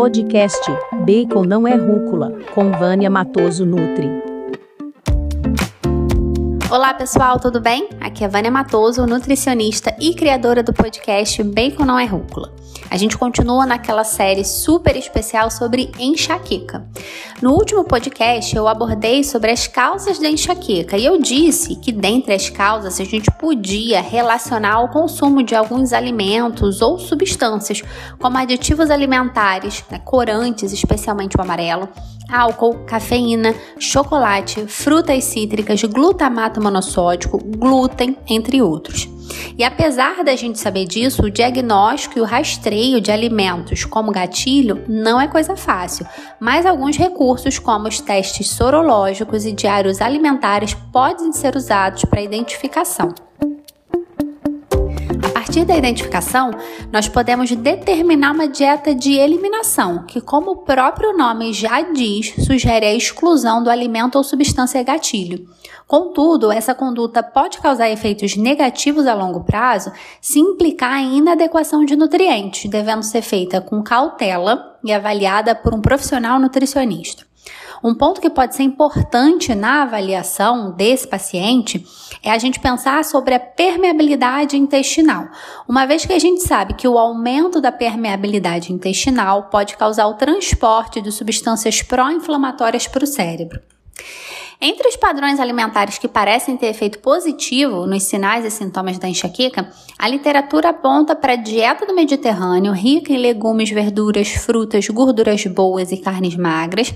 Podcast Bacon não é rúcula, com Vânia Matoso Nutri. Olá pessoal, tudo bem? Aqui é Vânia Matoso, nutricionista e criadora do podcast Bacon não é rúcula. A gente continua naquela série super especial sobre enxaqueca. No último podcast eu abordei sobre as causas da enxaqueca e eu disse que dentre as causas a gente podia relacionar o consumo de alguns alimentos ou substâncias, como aditivos alimentares, né, corantes, especialmente o amarelo, álcool, cafeína, chocolate, frutas cítricas, glutamato monossódico, glúten, entre outros. E apesar da gente saber disso, o diagnóstico e o rastreio de alimentos como gatilho não é coisa fácil, mas alguns recursos, como os testes sorológicos e diários alimentares, podem ser usados para identificação partir da identificação, nós podemos determinar uma dieta de eliminação, que, como o próprio nome já diz, sugere a exclusão do alimento ou substância gatilho. Contudo, essa conduta pode causar efeitos negativos a longo prazo se implicar em inadequação de nutrientes, devendo ser feita com cautela e avaliada por um profissional nutricionista. Um ponto que pode ser importante na avaliação desse paciente é a gente pensar sobre a permeabilidade intestinal, uma vez que a gente sabe que o aumento da permeabilidade intestinal pode causar o transporte de substâncias pró-inflamatórias para o cérebro. Entre os padrões alimentares que parecem ter efeito positivo nos sinais e sintomas da enxaqueca, a literatura aponta para a dieta do Mediterrâneo, rica em legumes, verduras, frutas, gorduras boas e carnes magras,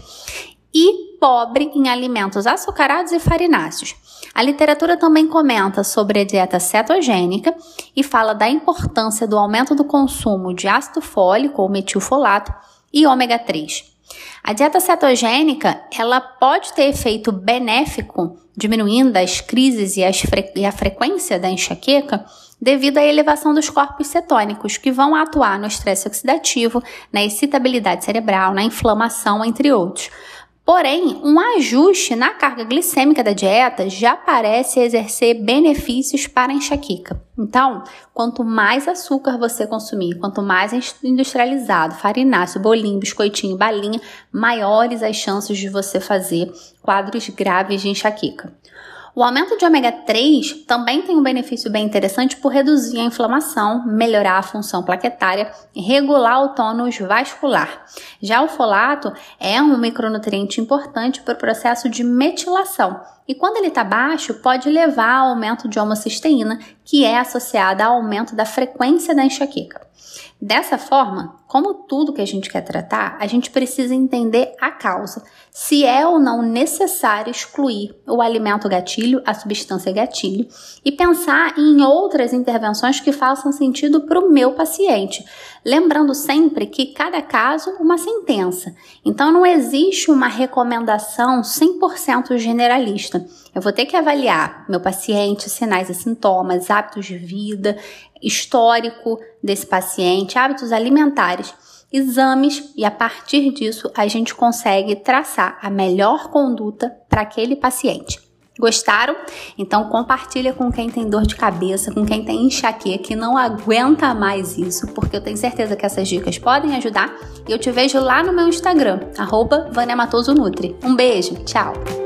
e pobre em alimentos açucarados e farináceos. A literatura também comenta sobre a dieta cetogênica e fala da importância do aumento do consumo de ácido fólico ou metilfolato e ômega 3. A dieta cetogênica, ela pode ter efeito benéfico, diminuindo as crises e, as fre e a frequência da enxaqueca, devido à elevação dos corpos cetônicos, que vão atuar no estresse oxidativo, na excitabilidade cerebral, na inflamação, entre outros. Porém, um ajuste na carga glicêmica da dieta já parece exercer benefícios para a enxaqueca. Então, quanto mais açúcar você consumir, quanto mais industrializado, farináceo, bolinho, biscoitinho, balinha, maiores as chances de você fazer quadros graves de enxaqueca. O aumento de ômega 3 também tem um benefício bem interessante por reduzir a inflamação, melhorar a função plaquetária e regular o tônus vascular. Já o folato é um micronutriente importante para o processo de metilação. E quando ele está baixo, pode levar ao aumento de homocisteína, que é associada ao aumento da frequência da enxaqueca. Dessa forma, como tudo que a gente quer tratar, a gente precisa entender a causa, se é ou não necessário excluir o alimento gatilho, a substância gatilho, e pensar em outras intervenções que façam sentido para o meu paciente. Lembrando sempre que cada caso uma sentença. Então não existe uma recomendação 100% generalista. Eu vou ter que avaliar meu paciente, sinais e sintomas, hábitos de vida, histórico desse paciente, hábitos alimentares, exames e a partir disso a gente consegue traçar a melhor conduta para aquele paciente. Gostaram? Então compartilha com quem tem dor de cabeça, com quem tem enxaqueca, que não aguenta mais isso, porque eu tenho certeza que essas dicas podem ajudar. E eu te vejo lá no meu Instagram, arroba Um beijo, tchau!